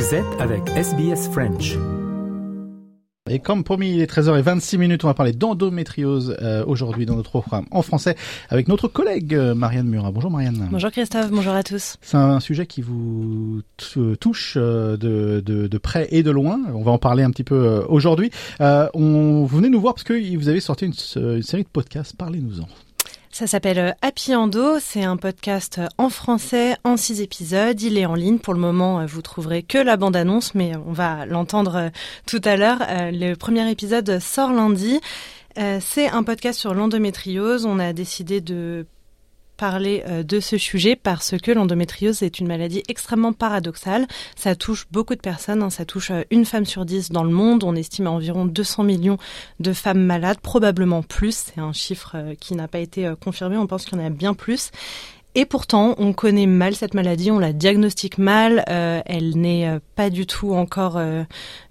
Vous êtes avec SBS French. Et comme promis, il est 13h26 minutes, on va parler d'endométriose euh, aujourd'hui dans notre programme en français avec notre collègue euh, Marianne Murat. Bonjour Marianne. Bonjour Christophe, bonjour à tous. C'est un sujet qui vous touche euh, de, de, de, près et de loin. On va en parler un petit peu aujourd'hui. Euh, on, vous venez nous voir parce que vous avez sorti une, une série de podcasts. Parlez-nous-en. Ça s'appelle euh, Happy Endo, c'est un podcast euh, en français en six épisodes. Il est en ligne pour le moment, euh, vous trouverez que la bande-annonce, mais on va l'entendre tout à l'heure. Le premier épisode sort lundi. C'est un podcast sur l'endométriose. On a décidé de parler euh, de ce sujet parce que l'endométriose est une maladie extrêmement paradoxale. Ça touche beaucoup de personnes, hein. ça touche euh, une femme sur dix dans le monde. On estime à environ 200 millions de femmes malades, probablement plus. C'est un chiffre euh, qui n'a pas été confirmé, on pense qu'il y en a bien plus. Et pourtant, on connaît mal cette maladie, on la diagnostique mal, elle n'est pas du tout encore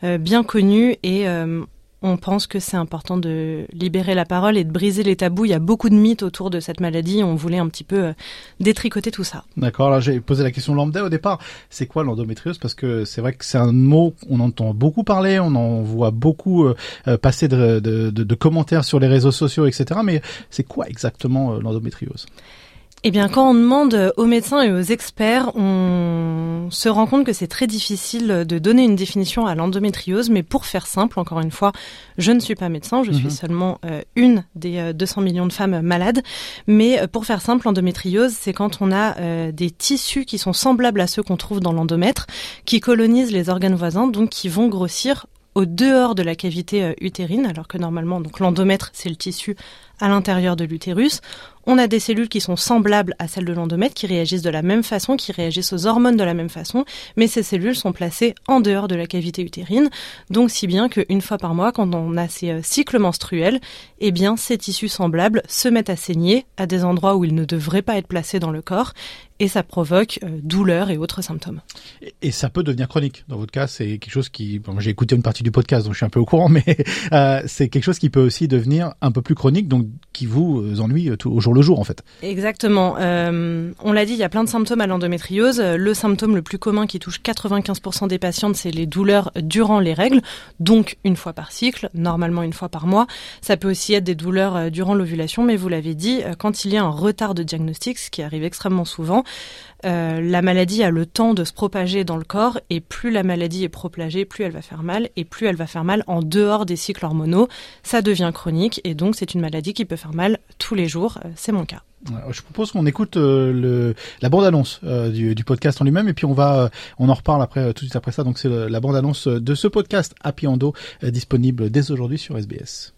bien connue et on pense que c'est important de libérer la parole et de briser les tabous. Il y a beaucoup de mythes autour de cette maladie. On voulait un petit peu euh, détricoter tout ça. D'accord. Là, j'ai posé la question lambda au départ. C'est quoi l'endométriose? Parce que c'est vrai que c'est un mot qu'on entend beaucoup parler. On en voit beaucoup euh, euh, passer de, commentaires sur les réseaux sociaux, etc. Mais c'est quoi exactement l'endométriose? Eh bien, quand on demande aux médecins et aux experts, on se rend compte que c'est très difficile de donner une définition à l'endométriose, mais pour faire simple, encore une fois, je ne suis pas médecin, je suis mhm. seulement euh, une des 200 euh, millions de femmes malades, mais euh, pour faire simple, l'endométriose, c'est quand on a des tissus qui sont semblables à ceux qu'on trouve dans l'endomètre, qui colonisent les organes voisins, donc qui vont grossir au dehors de la cavité utérine, alors que normalement, donc l'endomètre, c'est le tissu à l'intérieur de l'utérus. On a des cellules qui sont semblables à celles de l'endomètre, qui réagissent de la même façon, qui réagissent aux hormones de la même façon, mais ces cellules sont placées en dehors de la cavité utérine, donc si bien qu'une fois par mois, quand on a ces euh, cycles menstruels, eh bien ces tissus semblables se mettent à saigner à des endroits où ils ne devraient pas être placés dans le corps, et ça provoque euh, douleur et autres symptômes. Et, ça peut devenir chronique. Dans votre cas, c'est quelque chose qui, bon, j'ai écouté une partie du podcast, donc je suis un peu au courant, mais euh, c'est quelque chose qui peut aussi devenir un peu plus chronique, donc qui vous euh, ennuie tout, au jour le jour en fait. Exactement. Euh, on l'a dit, il y a plein de symptômes à l'endométriose. Le symptôme le plus commun qui touche 95% des patientes, c'est les douleurs durant les règles, donc une fois par cycle, normalement une fois par mois. Ça peut aussi être des douleurs durant l'ovulation, mais vous l'avez dit, quand il y a un retard de diagnostic, ce qui arrive extrêmement souvent, euh, la maladie a le temps de se propager dans le corps et plus la maladie est propagée, plus elle va faire mal et plus elle va faire mal en dehors des cycles hormonaux. Ça devient chronique et donc c'est une maladie qui peut faire mal tous les jours. Euh, c'est mon cas. Je propose qu'on écoute euh, la bande-annonce du, du, podcast en lui-même et puis on va, on en reparle après tout de suite après ça. Donc c'est la bande-annonce de ce podcast Happy Endo disponible dès aujourd'hui sur SBS.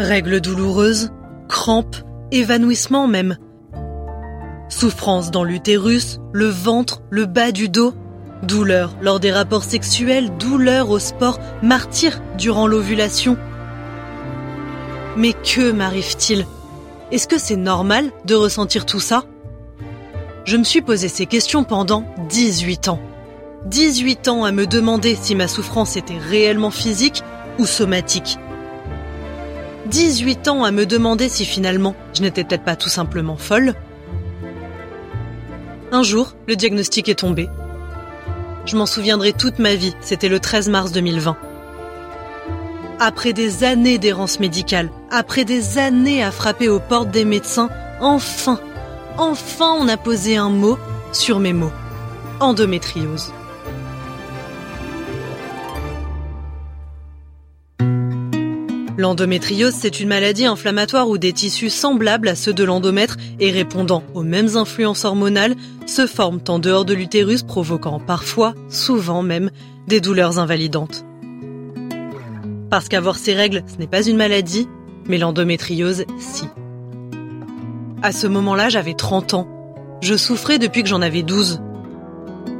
Règles douloureuses, crampes, évanouissement même. Souffrance dans l'utérus, le ventre, le bas du dos. Douleur lors des rapports sexuels, douleur au sport, martyr durant l'ovulation. Mais que m'arrive-t-il? Est-ce que c'est normal de ressentir tout ça? Je me suis posé ces questions pendant 18 ans. 18 ans à me demander si ma souffrance était réellement physique ou somatique. 18 ans à me demander si finalement je n'étais peut-être pas tout simplement folle. Un jour, le diagnostic est tombé. Je m'en souviendrai toute ma vie, c'était le 13 mars 2020. Après des années d'errance médicale, après des années à frapper aux portes des médecins, enfin, enfin on a posé un mot sur mes mots. Endométriose. L'endométriose, c'est une maladie inflammatoire où des tissus semblables à ceux de l'endomètre et répondant aux mêmes influences hormonales se forment en dehors de l'utérus, provoquant parfois, souvent même, des douleurs invalidantes. Parce qu'avoir ces règles, ce n'est pas une maladie, mais l'endométriose, si. À ce moment-là, j'avais 30 ans. Je souffrais depuis que j'en avais 12.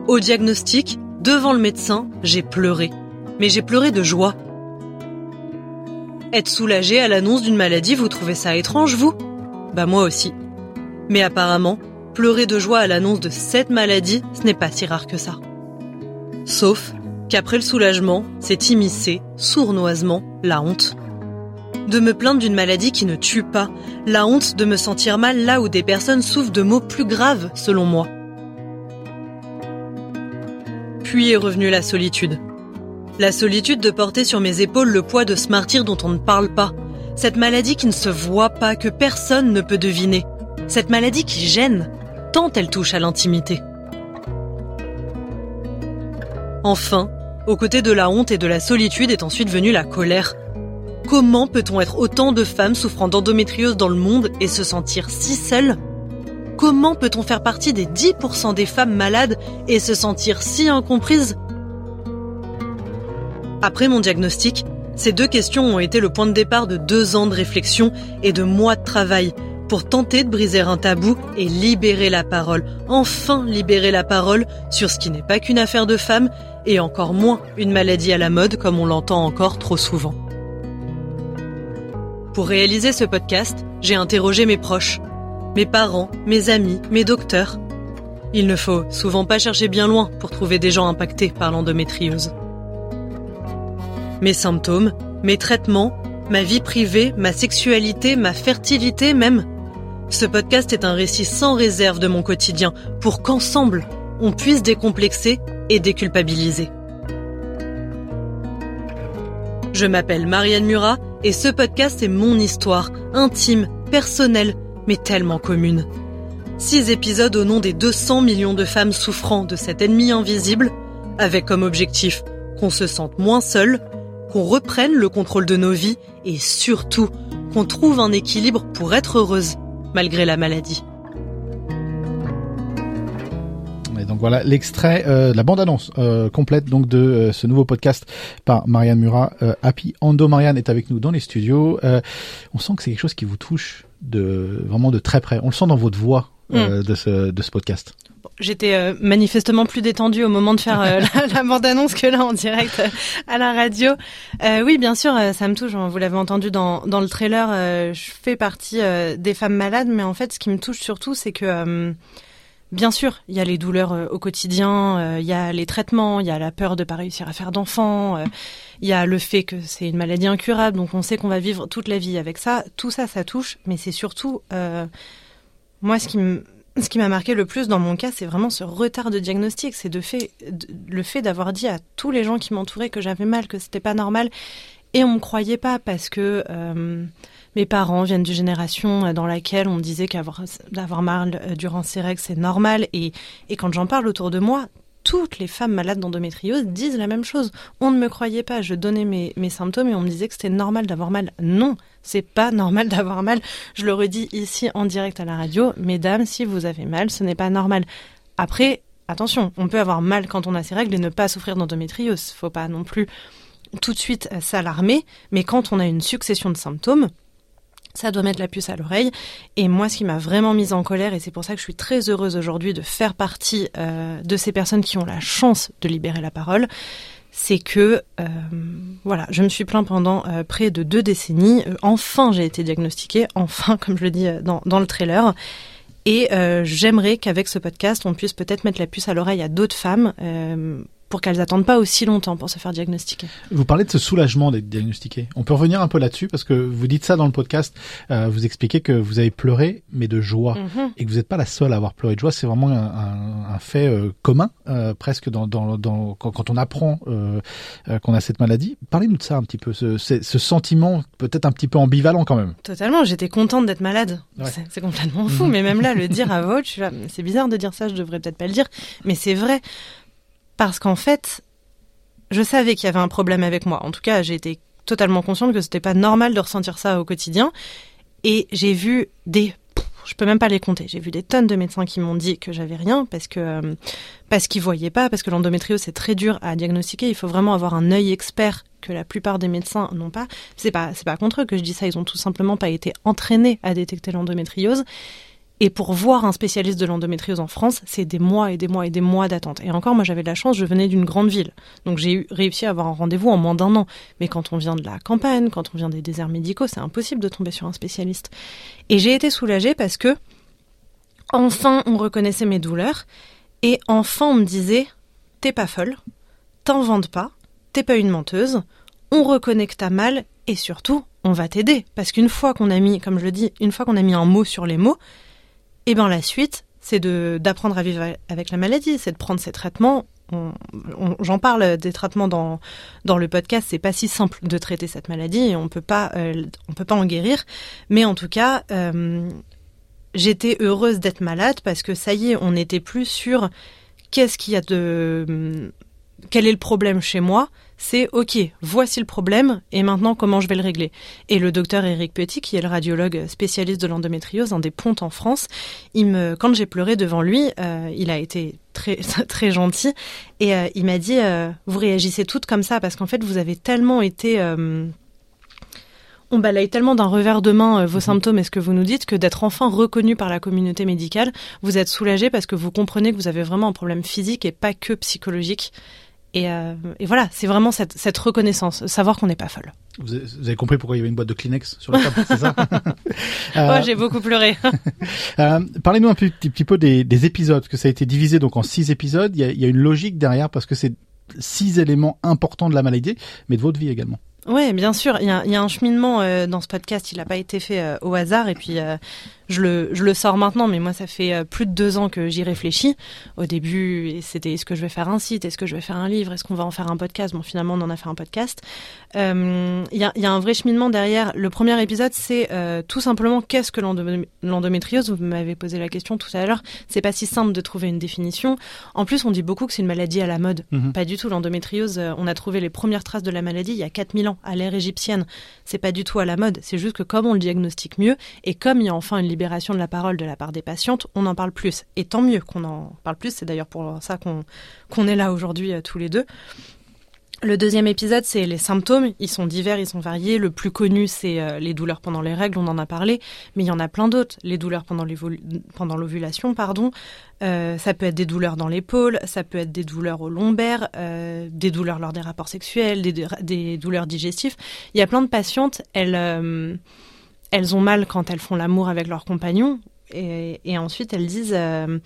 Au diagnostic, devant le médecin, j'ai pleuré. Mais j'ai pleuré de joie être soulagé à l'annonce d'une maladie, vous trouvez ça étrange, vous? Bah moi aussi. Mais apparemment, pleurer de joie à l'annonce de cette maladie, ce n'est pas si rare que ça. Sauf qu'après le soulagement, c'est immiscé, sournoisement, la honte. de me plaindre d'une maladie qui ne tue pas, la honte de me sentir mal là où des personnes souffrent de maux plus graves, selon moi. Puis est revenue la solitude. La solitude de porter sur mes épaules le poids de ce martyr dont on ne parle pas. Cette maladie qui ne se voit pas, que personne ne peut deviner. Cette maladie qui gêne, tant elle touche à l'intimité. Enfin, aux côtés de la honte et de la solitude est ensuite venue la colère. Comment peut-on être autant de femmes souffrant d'endométriose dans le monde et se sentir si seules? Comment peut-on faire partie des 10% des femmes malades et se sentir si incomprises Après mon diagnostic, ces deux questions ont été le point de départ de deux ans de réflexion et de mois de travail pour tenter de briser un tabou et libérer la parole, enfin libérer la parole sur ce qui n'est pas qu'une affaire de femmes et encore moins une maladie à la mode comme on l'entend encore trop souvent. Pour réaliser ce podcast, j'ai interrogé mes proches, mes parents, mes amis, mes docteurs. Il ne faut souvent pas chercher bien loin pour trouver des gens impactés par l'endométriose. Mes symptômes, mes traitements, ma vie privée, ma sexualité, ma fertilité même. Ce podcast est un récit sans réserve de mon quotidien pour qu'ensemble, on puisse décomplexer et déculpabiliser. Je m'appelle Marianne Murat et ce podcast est mon histoire, intime, personnelle, mais tellement commune. Six épisodes au nom des 200 millions de femmes souffrant de cet ennemi invisible, avec comme objectif qu'on se sente moins seul, qu'on reprenne le contrôle de nos vies et surtout qu'on trouve un équilibre pour être heureuse malgré la maladie. Et donc voilà l'extrait, euh, la bande-annonce euh, complète donc de euh, ce nouveau podcast par Marianne Murat. Happy Ando Marianne est avec nous dans les studios. On sent que c'est quelque chose qui vous touche de vraiment de très près. On le sent dans votre voix euh, de ce de ce podcast. J'étais euh, manifestement plus détendue au moment de faire euh, la, la bande-annonce que là en direct euh, à la radio. Oui, bien sûr, ça me touche. Vous l'avez entendu dans, dans le trailer. je fais partie des femmes malades, mais en fait, ce qui me touche surtout, c'est que Bien sûr, il y a les douleurs au quotidien, il y a les traitements, il y a la peur de pas réussir à faire d'enfants, il y a le fait que c'est une maladie incurable, donc on sait qu'on va vivre toute la vie avec ça. Tout ça, ça touche, mais c'est surtout moi ce qui m'a marqué le plus dans mon cas, c'est vraiment ce retard de diagnostic. C'est le fait d'avoir dit à tous les gens qui m'entouraient que j'avais mal, que c'était pas normal, et on me croyait pas parce que euh, mes parents viennent d'une génération euh, dans laquelle on disait qu'avoir d'avoir mal euh, durant ses règles c'est normal. Et quand j'en parle autour de moi, toutes les femmes malades d'endométriose disent la même chose. On ne me croyait pas. Je donnais mes, mes symptômes et on me disait que c'était normal d'avoir mal. Non, c'est pas normal d'avoir mal. Je le redis ici en direct à la radio. Mesdames, si vous avez mal, ce n'est pas normal. Après, attention, on peut avoir mal quand on a ses règles et ne pas souffrir d'endométriose. Faut pas non plus tout de suite s'alarmer. Mais quand on a une succession de symptômes, ça doit mettre la puce à l'oreille. Et moi, ce qui m'a vraiment mise en colère, et c'est pour ça que je suis très heureuse aujourd'hui de faire partie euh, de ces personnes qui ont la chance de libérer la parole, c'est que euh, voilà, je me suis plaint pendant euh, près de deux décennies. Enfin, j'ai été diagnostiquée. Enfin, comme je le dis dans, dans le trailer. Et j'aimerais qu'avec ce podcast, on puisse peut-être mettre la puce à l'oreille à d'autres femmes pour qu'elles attendent pas aussi longtemps pour se faire diagnostiquer. Vous parlez de ce soulagement d'être diagnostiqué. On peut revenir un peu là-dessus parce que vous dites ça dans le podcast. euh, vous expliquez que vous avez pleuré, mais de joie, Mhm. et que vous n'êtes pas la seule à avoir pleuré de joie. C'est vraiment un, un- un fait euh, commun, euh, presque dans, dans, dans quand, quand on apprend qu'on a cette maladie. Parlez-nous de ça un petit peu, ce, ce, ce sentiment peut-être un petit peu ambivalent quand même. Totalement, j'étais contente d'être malade. Ouais. C'est- complètement fou, mais même là, le dire à là, c'est bizarre de dire ça, je devrais peut-être pas le dire, mais c'est vrai. Parce qu'en fait, je savais qu'il y avait un problème avec moi. En tout cas, j'ai été totalement consciente que c'était pas normal de ressentir ça au quotidien. Et j'ai vu des, je peux même pas les compter. J'ai vu des tonnes de médecins qui m'ont dit que j'avais rien parce que euh, parce qu'ils voyaient pas, parce que l'endométriose c'est très dur à diagnostiquer. Il faut vraiment avoir un œil expert que la plupart des médecins n'ont pas. C'est pas c'est pas contre eux que je dis ça. Ils ont tout simplement pas été entraînés à détecter l'endométriose. Et pour voir un spécialiste de l'endométriose en France, c'est des mois et des mois et des mois d'attente. Et encore, moi, j'avais de la chance, je venais d'une grande ville. Donc, j'ai réussi à avoir un rendez-vous en moins d'un an. Mais quand on vient de la campagne, quand on vient des déserts médicaux, c'est impossible de tomber sur un spécialiste. Et j'ai été soulagée parce que, enfin, on reconnaissait mes douleurs. Et enfin, on me disait, t'es pas folle, t'inventes pas, t'es pas une menteuse, on reconnaît que t'as mal et surtout, on va t'aider. Parce qu'une fois qu'on a mis, comme je le dis, une fois qu'on a mis un mot sur les mots, et eh ben la suite, c'est d'apprendre à vivre avec la maladie, c'est de prendre ses traitements. J'en parle des traitements dans le podcast. C'est pas si simple de traiter cette maladie et on peut euh, peut pas en guérir. Mais en tout cas, euh, j'étais heureuse d'être malade parce que ça y est, on n'était plus sur qu'est-ce qu'il y a de quel est le problème chez moi c'est OK, voici le problème et maintenant comment je vais le régler. Et le docteur Eric Petit, qui est le radiologue spécialiste de l'endométriose, un des pontes en France, il me, quand j'ai pleuré devant lui, euh, il a été très très gentil et euh, il m'a dit euh, vous réagissez toutes comme ça parce qu'en fait vous avez tellement été on balaye tellement d'un revers de main vos mhm. symptômes et ce que vous nous dites que d'être enfin reconnu par la communauté médicale, vous êtes soulagé parce que vous comprenez que vous avez vraiment un problème physique et pas que psychologique. Euh, et, voilà, c'est vraiment cette, reconnaissance, savoir qu'on n'est pas folle. Vous avez, compris pourquoi il y avait une boîte de Kleenex sur la table, c'est ça euh, j'ai beaucoup pleuré. euh, Parlez-nous un petit, petit peu des, épisodes, que ça a été divisé donc en six épisodes. Il y a, il y a une logique derrière parce que c'est six éléments importants de la maladie, mais de votre vie également. Oui, bien sûr. Il y a, il y a un cheminement euh, dans ce podcast. Il n'a pas été fait au hasard. Et puis, je le, je le sors maintenant, mais moi, ça fait euh, plus de deux ans que j'y réfléchis. Au début, c'était est-ce que je vais faire un site, est-ce que je vais faire un livre, est-ce qu'on va en faire un podcast? Bon, finalement, on en a fait un podcast. Euh, il y, a, y, a, un vrai cheminement derrière. Le premier épisode, c'est euh, tout simplement qu'est-ce que l'endométriose? Vous m'avez posé la question tout à l'heure. C'est pas si simple de trouver une définition. En plus, on dit beaucoup que c'est une maladie à la mode. Mhm. Pas du tout. L'endométriose, on a trouvé les premières traces de la maladie il y a 4000 ans, à l'ère égyptienne. C'est pas du tout à la mode. C'est juste que comme on le diagnostique mieux, et comme il y a enfin une de la parole de la part des patientes, on en parle plus. Et tant mieux qu'on en parle plus, c'est d'ailleurs pour ça qu'on est là aujourd'hui euh, tous les deux. Le deuxième épisode, c'est les symptômes. Ils sont divers, ils sont variés. Le plus connu, c'est euh, les douleurs pendant les règles, on en a parlé, mais il y en a plein d'autres. Les douleurs pendant l'ovulation, pardon. Euh, ça peut être des douleurs dans l'épaule, ça peut être des douleurs au lombaire, des douleurs lors des rapports sexuels, des, des, douleurs digestives. Il y a plein de patientes, elles elles ont mal quand elles font l'amour avec leur compagnon. Et, ensuite, elles disent euh,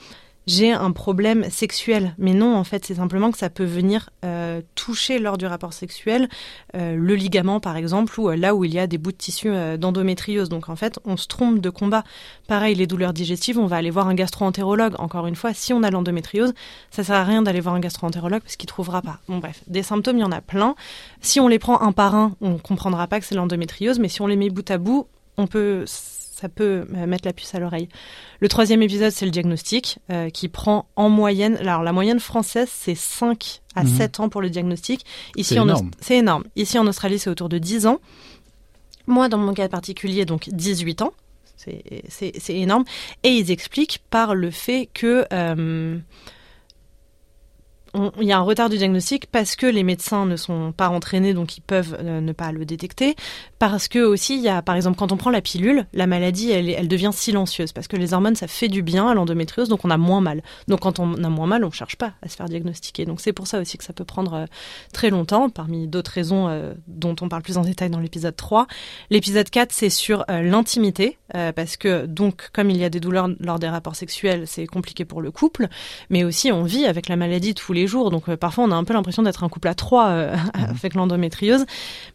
j'ai un problème sexuel. Mais non, en fait, c'est simplement que ça peut venir euh, toucher lors du rapport sexuel euh, le ligament, par exemple, ou là où il y a des bouts de tissu d'endométriose. Donc, en fait, on se trompe de combat. Pareil, les douleurs digestives, on va aller voir un gastro-entérologue. Encore une fois, si on a l'endométriose, ça sert à rien d'aller voir un gastro-entérologue parce qu'il trouvera pas. Bon, bref, des symptômes, il y en a plein. Si on les prend un par un, on comprendra pas que c'est l'endométriose, mais si on les met bout à bout, on peut, ça peut mettre la puce à l'oreille. Le troisième épisode, c'est le diagnostic, euh, qui prend en moyenne, alors la moyenne française, c'est 5 à 7 mhm. ans pour le diagnostic. Ici, c'est énorme. Ici, en Australie, c'est autour de 10 ans. Moi, dans mon cas particulier, donc 18 ans. C'est énorme. Et ils expliquent par le fait que... Euh, il y a un retard du diagnostic parce que les médecins ne sont pas entraînés, donc ils peuvent euh, ne pas le détecter. Parce que aussi, il y a, par exemple, quand on prend la pilule, la maladie, elle, devient silencieuse parce que les hormones, ça fait du bien à l'endométriose, donc on a moins mal. Donc quand on a moins mal, on cherche pas à se faire diagnostiquer. Donc c'est pour ça aussi que ça peut prendre euh, très longtemps, parmi d'autres raisons euh, dont on parle plus en détail dans l'épisode 3. L'épisode 4, c'est sur l'intimité, parce que donc comme il y a des douleurs lors des rapports sexuels, c'est compliqué pour le couple, mais aussi on vit avec la maladie tous les jours. Donc euh, parfois on a un peu l'impression d'être un couple à trois euh, mhm. avec l'endométriose,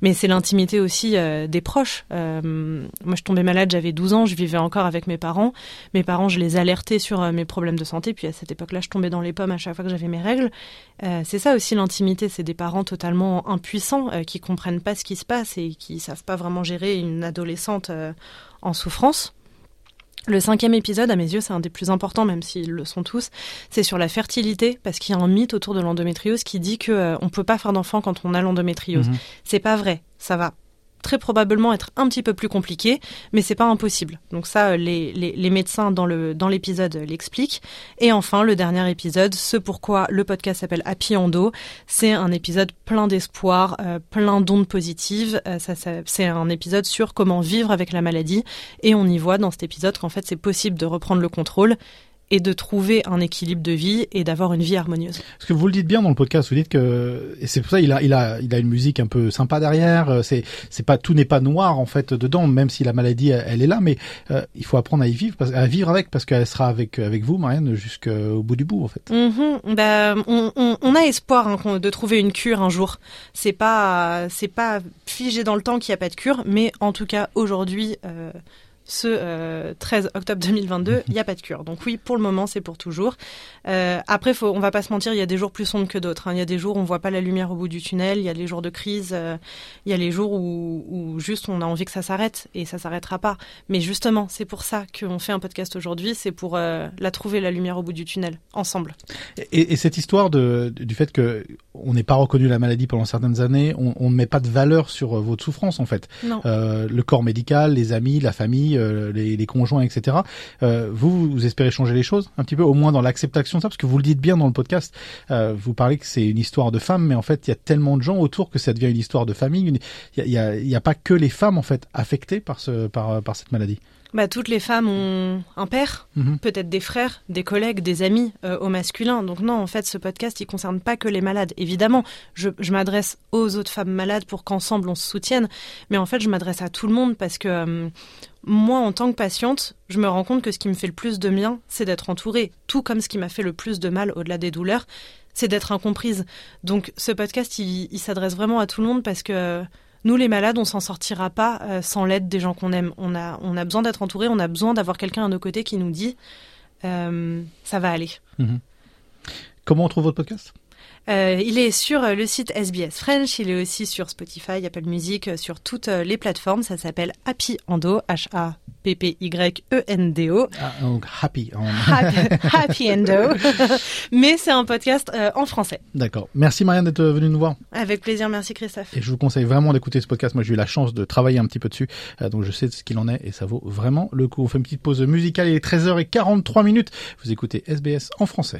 mais c'est l'intimité aussi euh, des proches. moi je tombais malade, j'avais 12 ans, je vivais encore avec mes parents. Mes parents, je les alertais sur mes problèmes de santé, puis à cette époque-là, je tombais dans les pommes à chaque fois que j'avais mes règles. c'est ça aussi l'intimité, c'est des parents totalement impuissants qui comprennent pas ce qui se passe et qui savent pas vraiment gérer une adolescente en souffrance. Le cinquième épisode, à mes yeux, c'est un des plus importants, même s'ils le sont tous. C'est sur la fertilité, parce qu'il y a un mythe autour de l'endométriose qui dit que euh, on peut pas faire d'enfant quand on a l'endométriose. Mhm. C'est pas vrai. Ça va très probablement être un petit peu plus compliqué, mais c'est pas impossible. Donc ça, les, les, les médecins dans le dans l'épisode l'expliquent. Et enfin, le dernier épisode, ce pourquoi le podcast s'appelle Happy Endo, c'est un épisode plein d'espoir, euh, plein d'ondes positives. Euh, ça, ça c'est un épisode sur comment vivre avec la maladie, et on y voit dans cet épisode qu'en fait c'est possible de reprendre le contrôle et de trouver un équilibre de vie et d'avoir une vie harmonieuse. Parce que vous le dites bien dans le podcast, vous dites que et c'est pour ça il a il a il a une musique un peu sympa derrière. euh, C'est c'est pas tout n'est pas noir en fait dedans, même si la maladie elle, est là, mais euh, il faut apprendre à y vivre, à vivre avec parce qu'elle sera avec avec vous, Marianne, jusqu'au bout du bout en fait. Mhm. Bah, on, on, on a espoir hein, de trouver une cure un jour. C'est pas c'est pas figé dans le temps qu'il n'y a pas de cure, mais en tout cas aujourd'hui, euh, ce euh, 13 octobre 2022, il n'y a pas de cure. Donc oui, pour le moment, c'est pour toujours. Euh, après, faut, on va pas se mentir, il y a des jours plus sombres que d'autres. hein. Il y a des jours où on voit pas la lumière au bout du tunnel. Il y a les jours de crise. euh, il y a les jours où, où juste on a envie que ça s'arrête et ça s'arrêtera pas. Mais justement, c'est pour ça qu'on fait un podcast aujourd'hui. C'est pour euh, la trouver la lumière au bout du tunnel ensemble. Et, et cette histoire de, du fait que on n'est pas reconnu la maladie pendant certaines années, on, on ne met pas de valeur sur euh, votre souffrance en fait. Non. Euh, le corps médical, les amis, la famille, euh, les, conjoints, etc. Euh, vous, vous espérez changer les choses un petit peu, au moins dans l'acceptation de ça, parce que vous le dites bien dans le podcast. euh, vous parlez que c'est une histoire de femmes, mais en fait, il y a tellement de gens autour que ça devient une histoire de famille. Il y a, y a- y a pas que les femmes en fait affectées par ce, par, par cette maladie. Bah, toutes les femmes ont un père, Mhm. peut-être des frères, des collègues, des amis euh, au masculin. Donc non, en fait, ce podcast, il concerne pas que les malades. Évidemment, je, je m'adresse aux autres femmes malades pour qu'ensemble on se soutienne. Mais en fait, je m'adresse à tout le monde parce que euh, moi, en tant que patiente, je me rends compte que ce qui me fait le plus de bien, c'est d'être entourée. Tout comme ce qui m'a fait le plus de mal au-delà des douleurs, c'est d'être incomprise. Donc ce podcast, il, il s'adresse vraiment à tout le monde parce que euh, nous, les malades, on s'en sortira pas euh, sans l'aide des gens qu'on aime. On a, on a besoin d'être entouré, on a besoin d'avoir quelqu'un à nos côtés qui nous dit euh, ça va aller. Comment on trouve votre podcast? Euh, il est sur euh, le site SBS French, il est aussi sur Spotify, Apple Music, euh, sur toutes les plateformes. Ça s'appelle Happy Endo, H-A-P-P-Y-E-N-D-O. ah, donc Happy. en- Happy, Happy Endo. Mais c'est un podcast euh, en français. D'accord. Merci Marianne d'être venue nous voir. Avec plaisir, merci Christophe. Et je vous conseille vraiment d'écouter ce podcast. Moi, j'ai eu la chance de travailler un petit peu dessus, euh, donc je sais ce qu'il en est et ça vaut vraiment le coup. On fait une petite pause musicale. Il est 13h43 minutes. Vous écoutez SBS en français.